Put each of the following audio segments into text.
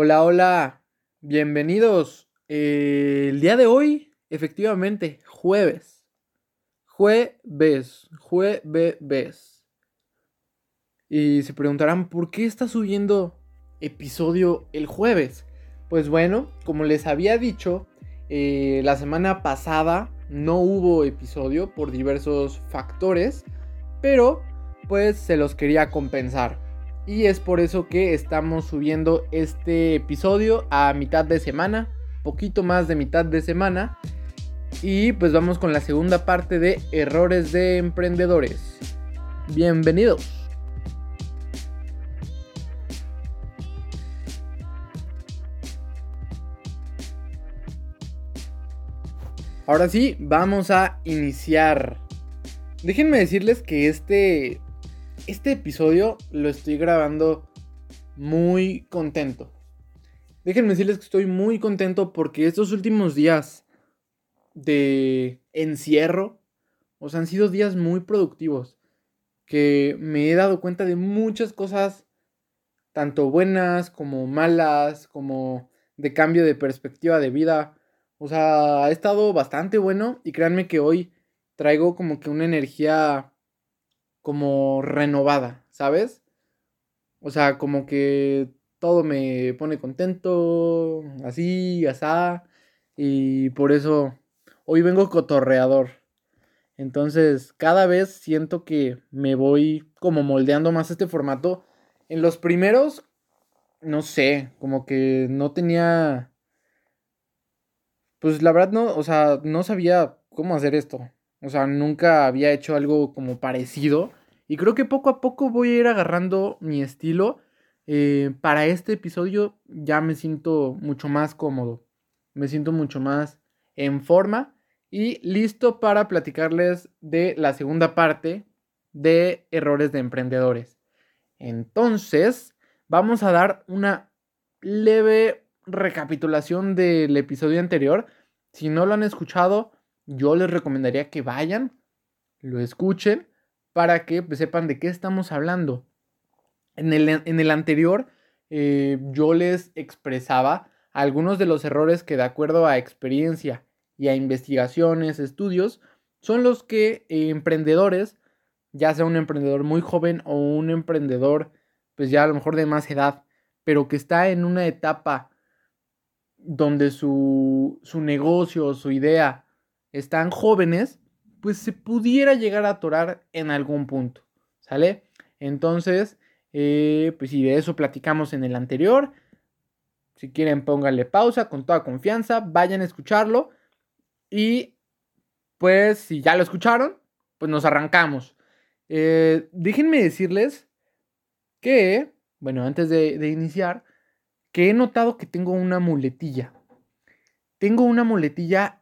Hola, hola, bienvenidos. Eh, el día de hoy, efectivamente, jueves. Jueves, jueves. Y se preguntarán, ¿por qué está subiendo episodio el jueves? Pues bueno, como les había dicho, eh, la semana pasada no hubo episodio por diversos factores, pero pues se los quería compensar. Y es por eso que estamos subiendo este episodio a mitad de semana, poquito más de mitad de semana. Y pues vamos con la segunda parte de errores de emprendedores. Bienvenidos. Ahora sí, vamos a iniciar. Déjenme decirles que este este episodio lo estoy grabando muy contento. Déjenme decirles que estoy muy contento porque estos últimos días de encierro, o sea, han sido días muy productivos, que me he dado cuenta de muchas cosas, tanto buenas como malas, como de cambio de perspectiva de vida. O sea, ha estado bastante bueno y créanme que hoy traigo como que una energía como renovada, ¿sabes? O sea, como que todo me pone contento, así, asá, y por eso hoy vengo cotorreador. Entonces, cada vez siento que me voy como moldeando más este formato. En los primeros, no sé, como que no tenía... Pues la verdad no, o sea, no sabía cómo hacer esto. O sea, nunca había hecho algo como parecido. Y creo que poco a poco voy a ir agarrando mi estilo. Eh, para este episodio ya me siento mucho más cómodo. Me siento mucho más en forma y listo para platicarles de la segunda parte de errores de emprendedores. Entonces, vamos a dar una leve recapitulación del episodio anterior. Si no lo han escuchado, yo les recomendaría que vayan, lo escuchen para que pues, sepan de qué estamos hablando. En el, en el anterior eh, yo les expresaba algunos de los errores que de acuerdo a experiencia y a investigaciones, estudios, son los que eh, emprendedores, ya sea un emprendedor muy joven o un emprendedor pues ya a lo mejor de más edad, pero que está en una etapa donde su, su negocio, su idea están jóvenes, pues se pudiera llegar a atorar en algún punto, ¿sale? Entonces, eh, pues si de eso platicamos en el anterior. Si quieren, pónganle pausa con toda confianza, vayan a escucharlo. Y pues si ya lo escucharon, pues nos arrancamos. Eh, déjenme decirles que, bueno, antes de, de iniciar, que he notado que tengo una muletilla. Tengo una muletilla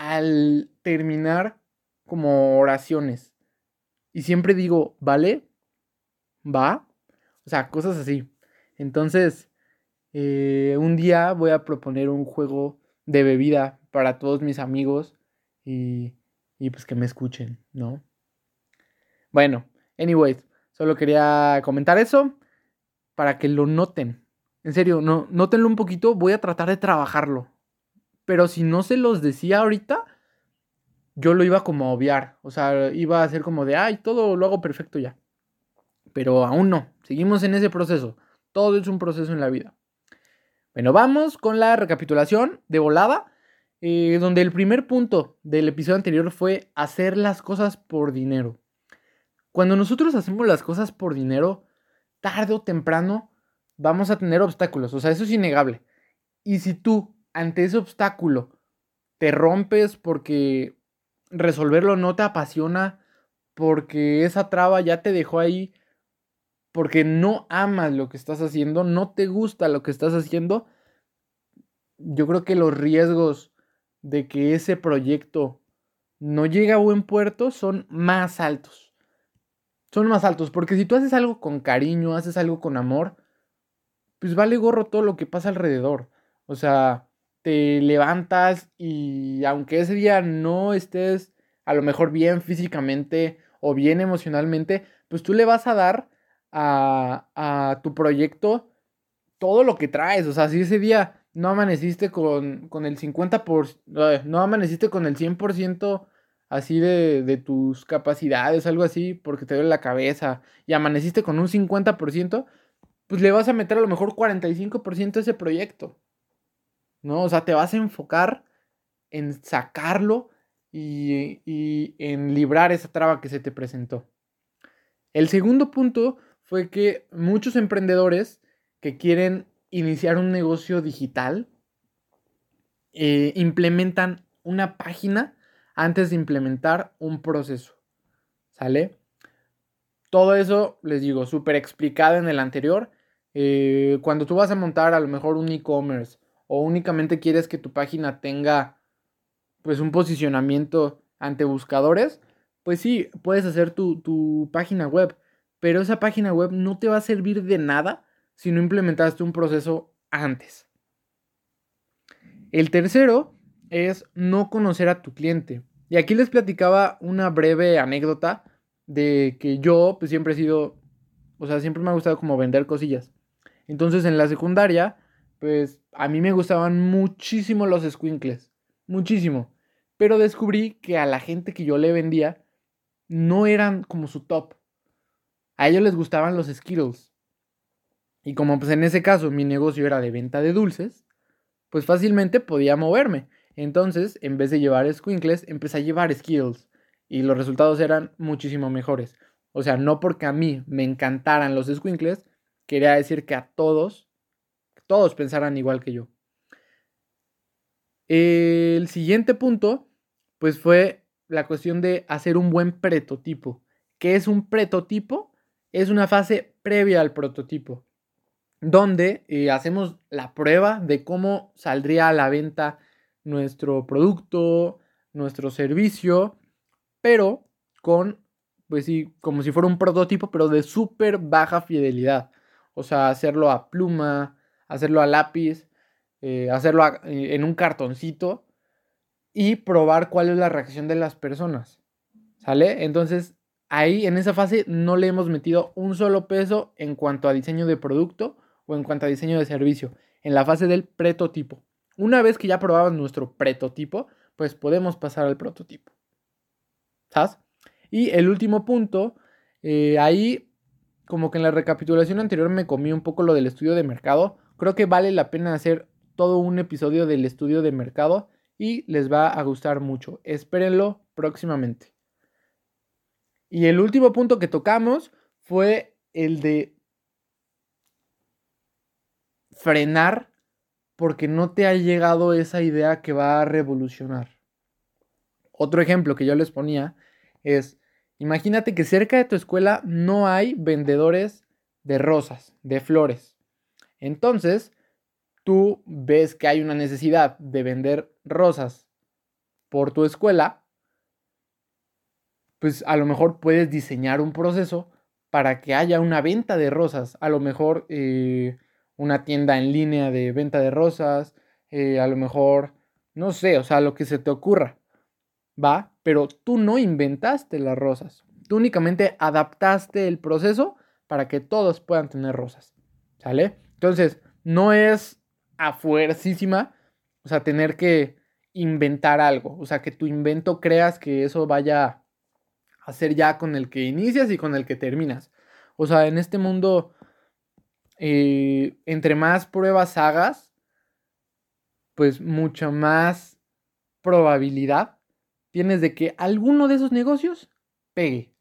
al terminar como oraciones. Y siempre digo, ¿vale? ¿Va? O sea, cosas así. Entonces, eh, un día voy a proponer un juego de bebida para todos mis amigos y, y pues que me escuchen, ¿no? Bueno, anyways, solo quería comentar eso para que lo noten. En serio, no, nótenlo un poquito, voy a tratar de trabajarlo. Pero si no se los decía ahorita, yo lo iba como a obviar. O sea, iba a ser como de, ay, todo lo hago perfecto ya. Pero aún no. Seguimos en ese proceso. Todo es un proceso en la vida. Bueno, vamos con la recapitulación de volada. Eh, donde el primer punto del episodio anterior fue hacer las cosas por dinero. Cuando nosotros hacemos las cosas por dinero, tarde o temprano vamos a tener obstáculos. O sea, eso es innegable. Y si tú, ante ese obstáculo, te rompes porque resolverlo no te apasiona porque esa traba ya te dejó ahí porque no amas lo que estás haciendo, no te gusta lo que estás haciendo, yo creo que los riesgos de que ese proyecto no llegue a buen puerto son más altos. Son más altos, porque si tú haces algo con cariño, haces algo con amor, pues vale gorro todo lo que pasa alrededor. O sea, te levantas y aunque ese día no estés a lo mejor bien físicamente o bien emocionalmente, pues tú le vas a dar a, tu proyecto todo lo que traes. O sea, si ese día no amaneciste con, con el 50%, por, no amaneciste con el 100% así de, de, tus capacidades, algo así, porque te duele la cabeza, y amaneciste con un 50%, pues le vas a meter a lo mejor 45% a ese proyecto. ¿No? O sea, te vas a enfocar en sacarlo y, y en librar esa traba que se te presentó. El segundo punto fue que muchos emprendedores que quieren iniciar un negocio digital eh, implementan una página antes de implementar un proceso. ¿Sale? Todo eso, les digo, súper explicado en el anterior. Eh, cuando tú vas a montar a lo mejor un e-commerce o únicamente quieres que tu página tenga pues un posicionamiento ante buscadores, pues sí, puedes hacer tu, tu página web, pero esa página web no te va a servir de nada si no implementaste un proceso antes. El tercero es no conocer a tu cliente. Y aquí les platicaba una breve anécdota de que yo pues siempre he sido, o sea, siempre me ha gustado como vender cosillas. Entonces en la secundaria, pues a mí me gustaban muchísimo los squinkles, muchísimo. Pero descubrí que a la gente que yo le vendía no eran como su top. A ellos les gustaban los Skittles. Y como pues en ese caso mi negocio era de venta de dulces, pues fácilmente podía moverme. Entonces, en vez de llevar squinkles, empecé a llevar Skittles. Y los resultados eran muchísimo mejores. O sea, no porque a mí me encantaran los squinkles, quería decir que a todos, todos pensaran igual que yo. El siguiente punto, pues fue la cuestión de hacer un buen prototipo. ¿Qué es un prototipo? Es una fase previa al prototipo, donde eh, hacemos la prueba de cómo saldría a la venta nuestro producto, nuestro servicio, pero con, pues sí, como si fuera un prototipo, pero de súper baja fidelidad. O sea, hacerlo a pluma, hacerlo a lápiz, eh, hacerlo eh, en un cartoncito y probar cuál es la reacción de las personas. ¿Sale? Entonces, ahí en esa fase no le hemos metido un solo peso en cuanto a diseño de producto o en cuanto a diseño de servicio, en la fase del prototipo. Una vez que ya probamos nuestro prototipo, pues podemos pasar al prototipo. ¿Sabes? Y el último punto, eh, ahí como que en la recapitulación anterior me comí un poco lo del estudio de mercado. Creo que vale la pena hacer todo un episodio del estudio de mercado y les va a gustar mucho. Espérenlo próximamente. Y el último punto que tocamos fue el de frenar porque no te ha llegado esa idea que va a revolucionar. Otro ejemplo que yo les ponía es, imagínate que cerca de tu escuela no hay vendedores de rosas, de flores. Entonces, tú ves que hay una necesidad de vender rosas por tu escuela, pues a lo mejor puedes diseñar un proceso para que haya una venta de rosas. A lo mejor eh, una tienda en línea de venta de rosas, eh, a lo mejor, no sé, o sea, lo que se te ocurra, ¿va? Pero tú no inventaste las rosas, tú únicamente adaptaste el proceso para que todos puedan tener rosas, ¿sale? Entonces, no es a fuercísima, o sea, tener que inventar algo, o sea, que tu invento creas que eso vaya a ser ya con el que inicias y con el que terminas. O sea, en este mundo eh, entre más pruebas hagas, pues mucha más probabilidad tienes de que alguno de esos negocios pegue.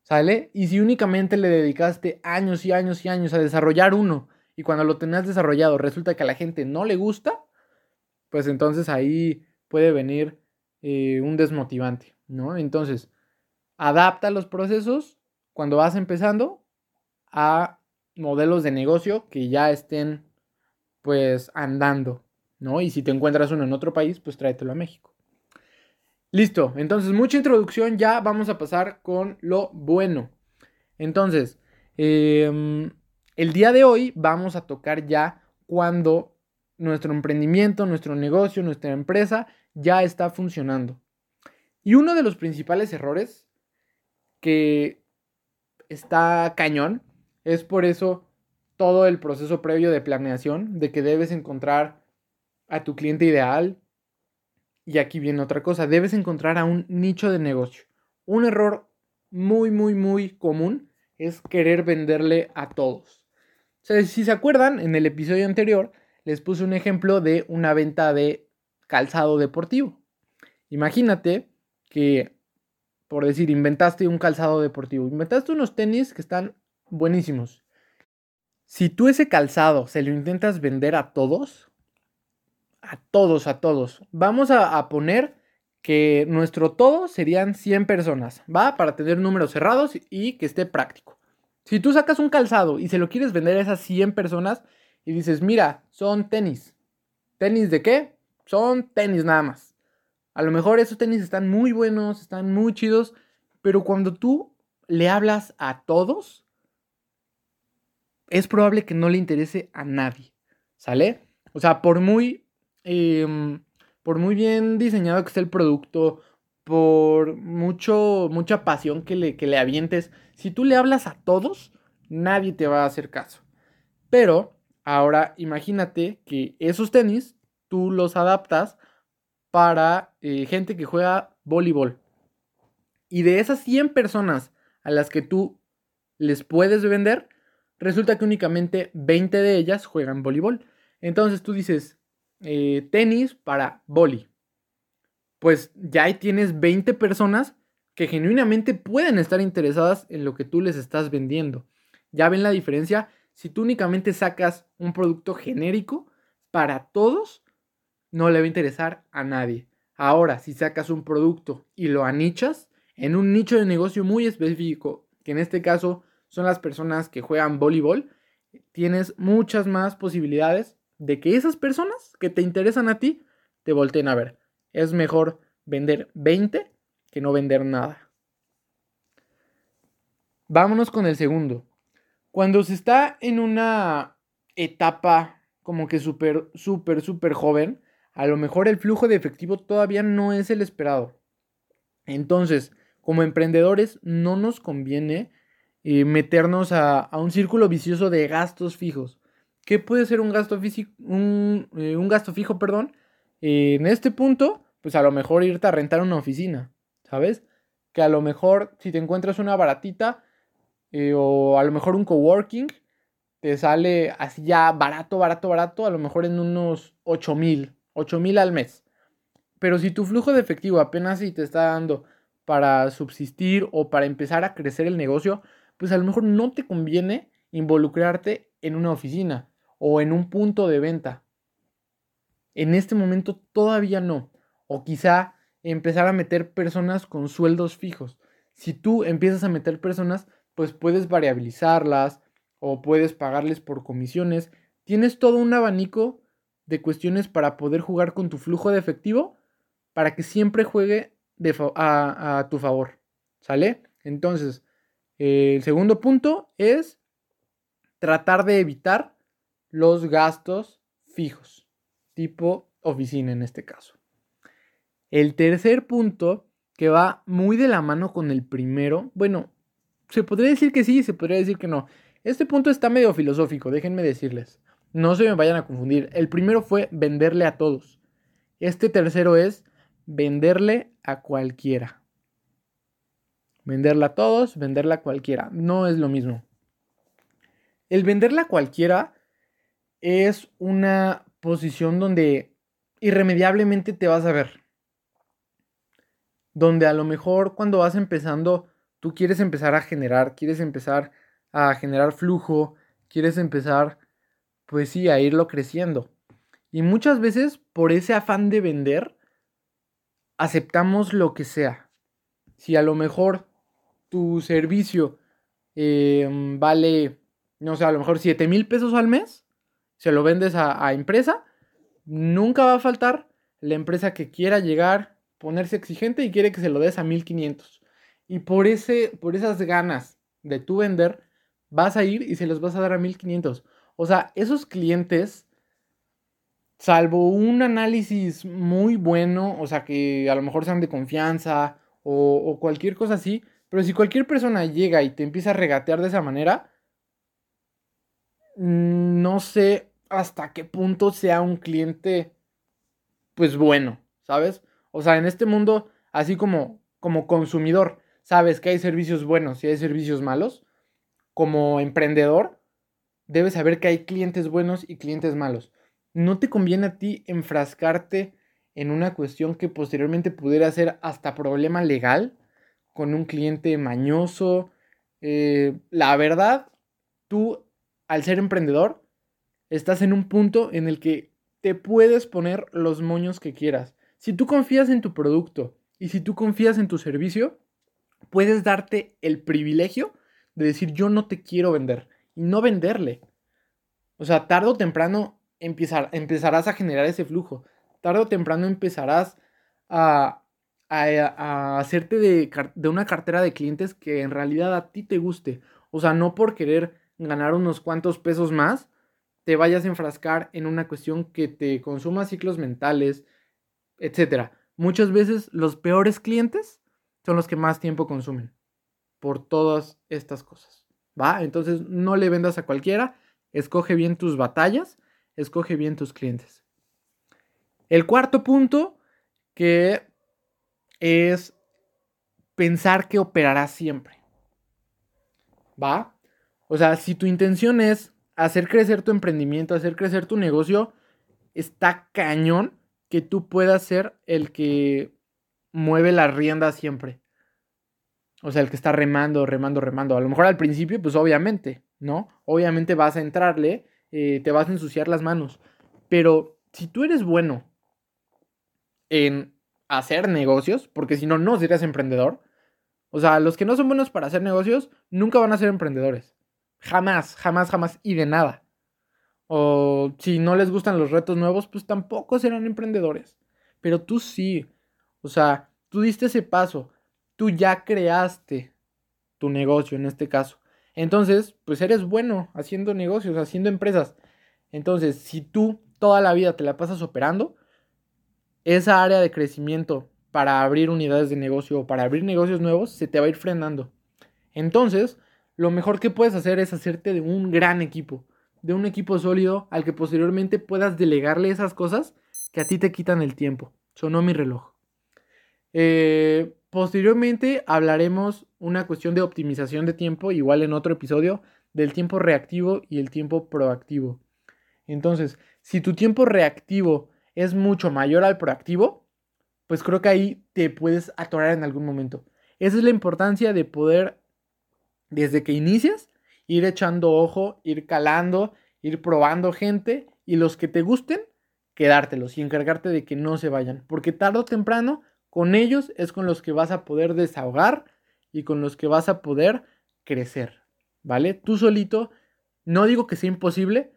¿Sale? Y si únicamente le dedicaste años y años y años a desarrollar uno y cuando lo tenías desarrollado resulta que a la gente no le gusta, pues entonces ahí puede venir eh, un desmotivante, ¿no? Entonces, adapta los procesos cuando vas empezando a modelos de negocio que ya estén pues andando, ¿no? Y si te encuentras uno en otro país, pues tráetelo a México. Listo, entonces mucha introducción, ya vamos a pasar con lo bueno. Entonces, em, el día de hoy vamos a tocar ya cuando nuestro emprendimiento, nuestro negocio, nuestra empresa ya está funcionando. Y uno de los principales errores que está cañón es por eso todo el proceso previo de planeación, de que debes encontrar a tu cliente ideal. Y aquí viene otra cosa, debes encontrar a un nicho de negocio. Un error muy, muy, muy común es querer venderle a todos. Si se acuerdan, en el episodio anterior les puse un ejemplo de una venta de calzado deportivo. Imagínate que, por decir, inventaste un calzado deportivo, inventaste unos tenis que están buenísimos. Si tú ese calzado se lo intentas vender a todos, a todos, a todos, vamos a, poner que nuestro todo serían 100 personas, ¿va? Para tener números cerrados y que esté práctico. Si tú sacas un calzado y se lo quieres vender a esas 100 personas y dices, mira, son tenis. ¿Tenis de qué? Son tenis nada más. A lo mejor esos tenis están muy buenos, están muy chidos, pero cuando tú le hablas a todos, es probable que no le interese a nadie, ¿sale? O sea, por muy, em, por muy bien diseñado que esté el producto, por mucho, mucha pasión que le, que le avientes, si tú le hablas a todos, nadie te va a hacer caso. Pero ahora imagínate que esos tenis tú los adaptas para eh, gente que juega voleibol. Y de esas 100 personas a las que tú les puedes vender, resulta que únicamente 20 de ellas juegan voleibol. Entonces tú dices, eh, tenis para voli. Pues ya ahí tienes 20 personas que genuinamente pueden estar interesadas en lo que tú les estás vendiendo. Ya ven la diferencia. Si tú únicamente sacas un producto genérico para todos, no le va a interesar a nadie. Ahora, si sacas un producto y lo anichas en un nicho de negocio muy específico, que en este caso son las personas que juegan voleibol, tienes muchas más posibilidades de que esas personas que te interesan a ti te volteen a ver. Es mejor vender 20 que no vender nada. Vámonos con el segundo. Cuando se está en una etapa como que súper, súper, súper joven, a lo mejor el flujo de efectivo todavía no es el esperado. Entonces, como emprendedores, no nos conviene eh, meternos a, un círculo vicioso de gastos fijos. ¿Qué puede ser un gasto, un, eh, un gasto fijo? Perdón. Eh, en este punto, pues a lo mejor irte a rentar una oficina, ¿sabes? Que a lo mejor si te encuentras una baratita o a lo mejor un coworking, te sale así ya barato, barato, barato, a lo mejor en unos 8 mil, 8 mil al mes. Pero si tu flujo de efectivo apenas si te está dando para subsistir o para empezar a crecer el negocio, pues a lo mejor no te conviene involucrarte en una oficina o en un punto de venta. En este momento todavía no. O quizá empezar a meter personas con sueldos fijos. Si tú empiezas a meter personas, pues puedes variabilizarlas o puedes pagarles por comisiones. Tienes todo un abanico de cuestiones para poder jugar con tu flujo de efectivo para que siempre juegue a, tu favor. ¿Sale? Entonces, el segundo punto es tratar de evitar los gastos fijos, tipo oficina en este caso. El tercer punto, que va muy de la mano con el primero, bueno, se podría decir que sí, se podría decir que no. Este punto está medio filosófico, déjenme decirles. No se me vayan a confundir. El primero fue venderle a todos. Este tercero es venderle a cualquiera. Venderla a todos, venderla a cualquiera. No es lo mismo. El venderla a cualquiera es una posición donde irremediablemente te vas a ver. Donde a lo mejor cuando vas empezando, tú quieres empezar a generar, quieres empezar a generar flujo, quieres empezar pues sí, a irlo creciendo. Y muchas veces por ese afán de vender, aceptamos lo que sea. Si a lo mejor tu servicio em, vale, no sé, a lo mejor 7 mil pesos al mes, se lo vendes a, a, empresa, nunca va a faltar la empresa que quiera llegar, ponerse exigente y quiere que se lo des a 1500. Y por, ese, por esas ganas de tu vender, vas a ir y se los vas a dar a 1500. O sea, esos clientes, salvo un análisis muy bueno, o sea, que a lo mejor sean de confianza o, cualquier cosa así, pero si cualquier persona llega y te empieza a regatear de esa manera, no sé hasta qué punto sea un cliente, pues bueno, ¿sabes? O sea, en este mundo, así como, como consumidor, sabes que hay servicios buenos y hay servicios malos. Como emprendedor, debes saber que hay clientes buenos y clientes malos. No te conviene a ti enfrascarte en una cuestión que posteriormente pudiera ser hasta problema legal con un cliente mañoso. Eh, la verdad, tú, al ser emprendedor, estás en un punto en el que te puedes poner los moños que quieras. Si tú confías en tu producto y si tú confías en tu servicio, puedes darte el privilegio de decir yo no te quiero vender y no venderle. O sea, tarde o temprano empezarás a generar ese flujo. Tarde o temprano empezarás a, a, hacerte de, de una cartera de clientes que en realidad a ti te guste. O sea, no por querer ganar unos cuantos pesos más, te vayas a enfrascar en una cuestión que te consuma ciclos mentales, etc. Muchas veces los peores clientes son los que más tiempo consumen por todas estas cosas. ¿Va? Entonces no le vendas a cualquiera, escoge bien tus batallas, escoge bien tus clientes. El cuarto punto que es pensar que operarás siempre. ¿Va? O sea, si tu intención es hacer crecer tu emprendimiento, hacer crecer tu negocio, está cañón que tú puedas ser el que mueve la rienda siempre. O sea, el que está remando, remando, remando. A lo mejor al principio, pues obviamente, ¿no? Obviamente vas a entrarle, eh, te vas a ensuciar las manos. Pero si tú eres bueno en hacer negocios, porque si no, no serías emprendedor. O sea, los que no son buenos para hacer negocios nunca van a ser emprendedores. Jamás, jamás, jamás y de nada. O si no les gustan los retos nuevos, pues tampoco serán emprendedores. Pero tú sí. O sea, tú diste ese paso tú ya creaste tu negocio en este caso. Entonces, pues eres bueno haciendo negocios, haciendo empresas. Entonces, si tú toda la vida te la pasas operando, esa área de crecimiento para abrir unidades de negocio o para abrir negocios nuevos se te va a ir frenando. Entonces, lo mejor que puedes hacer es hacerte de un gran equipo, de un equipo sólido al que posteriormente puedas delegarle esas cosas que a ti te quitan el tiempo. Sonó mi reloj. Eh, Posteriormente hablaremos una cuestión de optimización de tiempo, igual en otro episodio, del tiempo reactivo y el tiempo proactivo. Entonces, si tu tiempo reactivo es mucho mayor al proactivo, pues creo que ahí te puedes atorar en algún momento. Esa es la importancia de poder, desde que inicias, ir echando ojo, ir calando, ir probando gente y los que te gusten, quedártelos y encargarte de que no se vayan. Porque tarde o temprano con ellos es con los que vas a poder desahogar y con los que vas a poder crecer, ¿vale? Tú solito, no digo que sea imposible,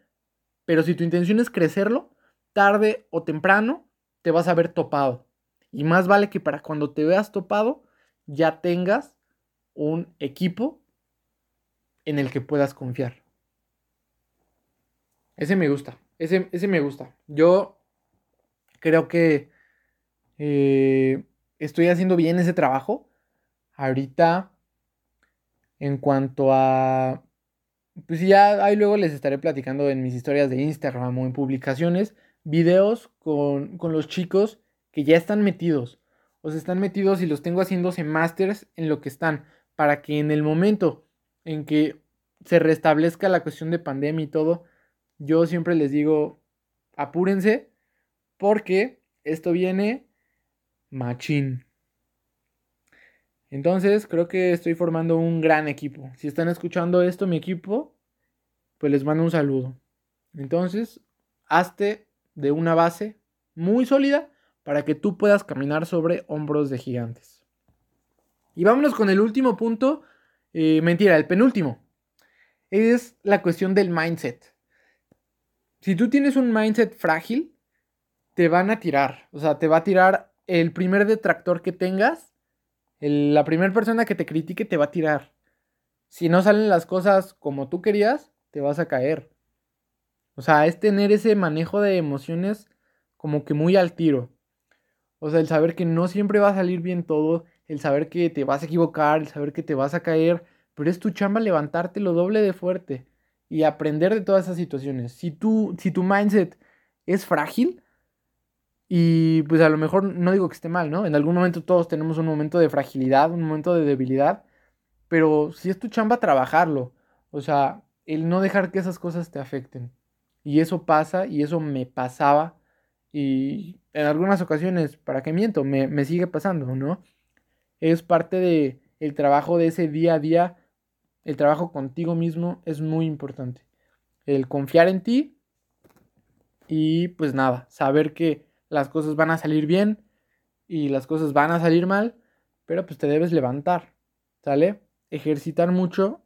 pero si tu intención es crecerlo, tarde o temprano te vas a ver topado. Y más vale que para cuando te veas topado ya tengas un equipo en el que puedas confiar. Ese me gusta, ese, ese me gusta. Yo creo que eh, estoy haciendo bien ese trabajo. Ahorita, en cuanto a... Pues ya ahí luego les estaré platicando en mis historias de Instagram o en publicaciones, videos con, con los chicos que ya están metidos. O sea, están metidos y los tengo haciéndose másters en lo que están. Para que en el momento en que se restablezca la cuestión de pandemia y todo, yo siempre les digo, apúrense porque esto viene machín. Entonces, creo que estoy formando un gran equipo. Si están escuchando esto, mi equipo, pues les mando un saludo. Entonces, hazte de una base muy sólida para que tú puedas caminar sobre hombros de gigantes. Y vámonos con el último punto. Eh, mentira, el penúltimo. Es la cuestión del mindset. Si tú tienes un mindset frágil, te van a tirar. O sea, te va a tirar el primer detractor que tengas, la primera persona que te critique te va a tirar. Si no salen las cosas como tú querías, te vas a caer. O sea, es tener ese manejo de emociones como que muy al tiro. O sea, el saber que no siempre va a salir bien todo, el saber que te vas a equivocar, el saber que te vas a caer, pero es tu chamba levantarte lo doble de fuerte y aprender de todas esas situaciones. Si, tú, si tu mindset es frágil, y pues a lo mejor no digo que esté mal, ¿no? En algún momento todos tenemos un momento de fragilidad, un momento de debilidad, pero si es tu chamba trabajarlo, o sea, el no dejar que esas cosas te afecten. Y eso pasa y eso me pasaba y en algunas ocasiones, ¿para qué miento? Me, me sigue pasando, ¿no? Es parte de el trabajo de ese día a día, el trabajo contigo mismo es muy importante. El confiar en ti y pues nada, saber que las cosas van a salir bien y las cosas van a salir mal, pero pues te debes levantar, ¿sale? Ejercitar mucho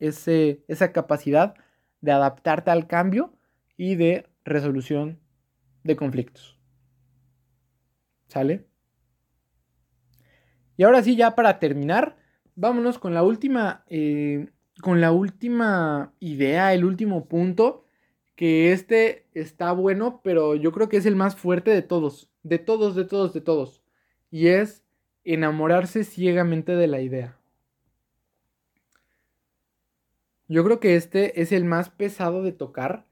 ese, esa capacidad de adaptarte al cambio y de resolución de conflictos. ¿Sale? Y ahora sí, ya para terminar, vámonos con la última, eh, con la última idea, el último punto, que este está bueno, pero yo creo que es el más fuerte de todos, de todos, de todos, de todos. Y es enamorarse ciegamente de la idea. Yo creo que este es el más pesado de tocar.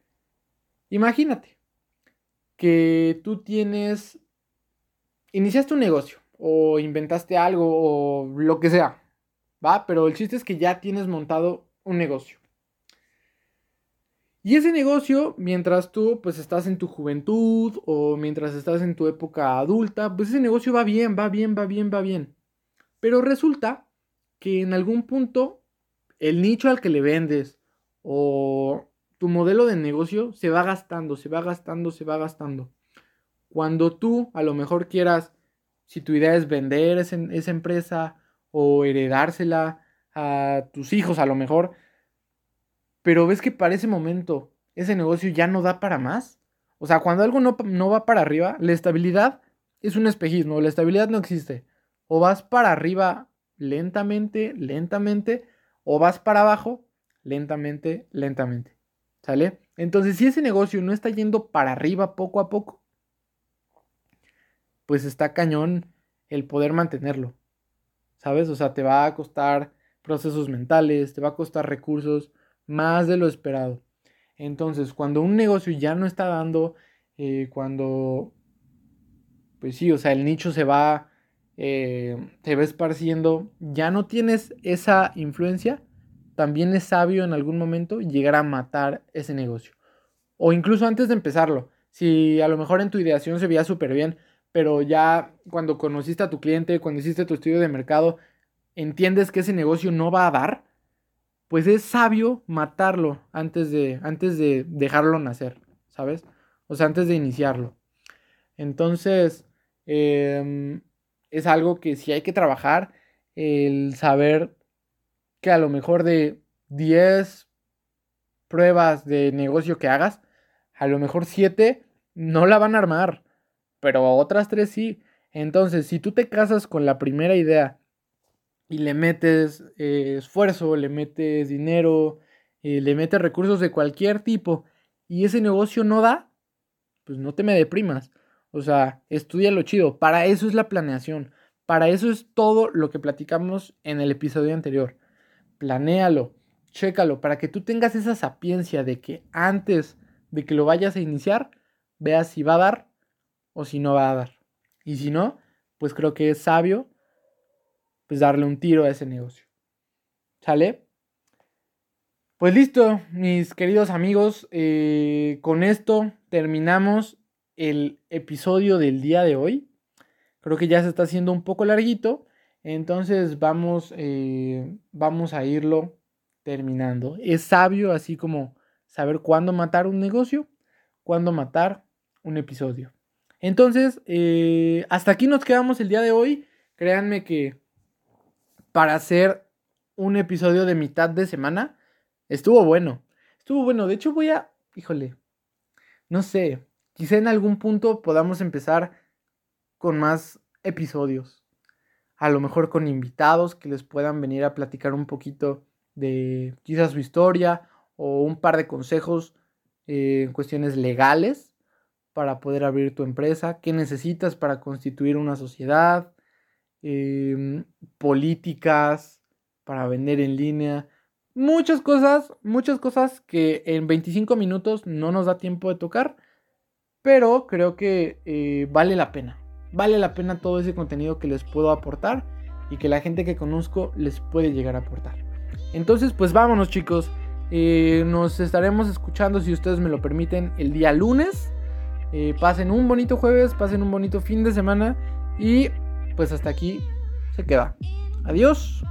Imagínate que tú tienes, iniciaste un negocio o inventaste algo o lo que sea, ¿va? Pero el chiste es que ya tienes montado un negocio. Y ese negocio, mientras tú pues estás en tu juventud o mientras estás en tu época adulta, pues ese negocio va bien, va bien, va bien, va bien. Pero resulta que en algún punto el nicho al que le vendes o tu modelo de negocio se va gastando, se va gastando, se va gastando. Cuando tú a lo mejor quieras si tu idea es vender esa empresa o heredársela a tus hijos a lo mejor, pero ves que para ese momento ese negocio ya no da para más. O sea, cuando algo no, no va para arriba, la estabilidad es un espejismo, la estabilidad no existe. O vas para arriba lentamente, lentamente, o vas para abajo lentamente, lentamente. ¿Sale? Entonces, si ese negocio no está yendo para arriba poco a poco, pues está cañón el poder mantenerlo. ¿Sabes? O sea, te va a costar procesos mentales, te va a costar recursos más de lo esperado. Entonces, cuando un negocio ya no está dando, eh, cuando, pues sí, o sea, el nicho se va, eh, se va esparciendo, ya no tienes esa influencia, también es sabio en algún momento llegar a matar ese negocio. O incluso antes de empezarlo, si a lo mejor en tu ideación se veía súper bien, pero ya cuando conociste a tu cliente, cuando hiciste tu estudio de mercado, entiendes que ese negocio no va a dar, pues es sabio matarlo antes de, antes de dejarlo nacer, ¿sabes? O sea, antes de iniciarlo. Entonces, em, es algo que sí hay que trabajar, el saber que a lo mejor de 10 pruebas de negocio que hagas, a lo mejor 7 no la van a armar pero otras tres sí. Entonces, si tú te casas con la primera idea y le metes eh, esfuerzo, le metes dinero, eh, le metes recursos de cualquier tipo y ese negocio no da, pues no te me deprimas. O sea, estudia lo chido. Para eso es la planeación. Para eso es todo lo que platicamos en el episodio anterior. Planéalo, chécalo, para que tú tengas esa sapiencia de que antes de que lo vayas a iniciar, veas si va a dar o si no va a dar. Y si no, pues creo que es sabio pues darle un tiro a ese negocio. ¿Sale? Pues listo, mis queridos amigos, eh, con esto terminamos el episodio del día de hoy. Creo que ya se está haciendo un poco larguito, entonces vamos, eh, vamos a irlo terminando. Es sabio así como saber cuándo matar un negocio, cuándo matar un episodio. Entonces, eh, hasta aquí nos quedamos el día de hoy. Créanme que para hacer un episodio de mitad de semana, estuvo bueno. Estuvo bueno. De hecho, voy a, híjole, no sé, quizá en algún punto podamos empezar con más episodios. A lo mejor con invitados que les puedan venir a platicar un poquito de quizás su historia o un par de consejos eh, en cuestiones legales para poder abrir tu empresa, qué necesitas para constituir una sociedad, em, políticas para vender en línea, muchas cosas, muchas cosas que en 25 minutos no nos da tiempo de tocar, pero creo que eh, vale la pena. Vale la pena todo ese contenido que les puedo aportar y que la gente que conozco les puede llegar a aportar. Entonces, pues vámonos chicos. Eh, nos estaremos escuchando, si ustedes me lo permiten, el día lunes. Eh, pasen un bonito jueves, pasen un bonito fin de semana y pues hasta aquí se queda. Adiós.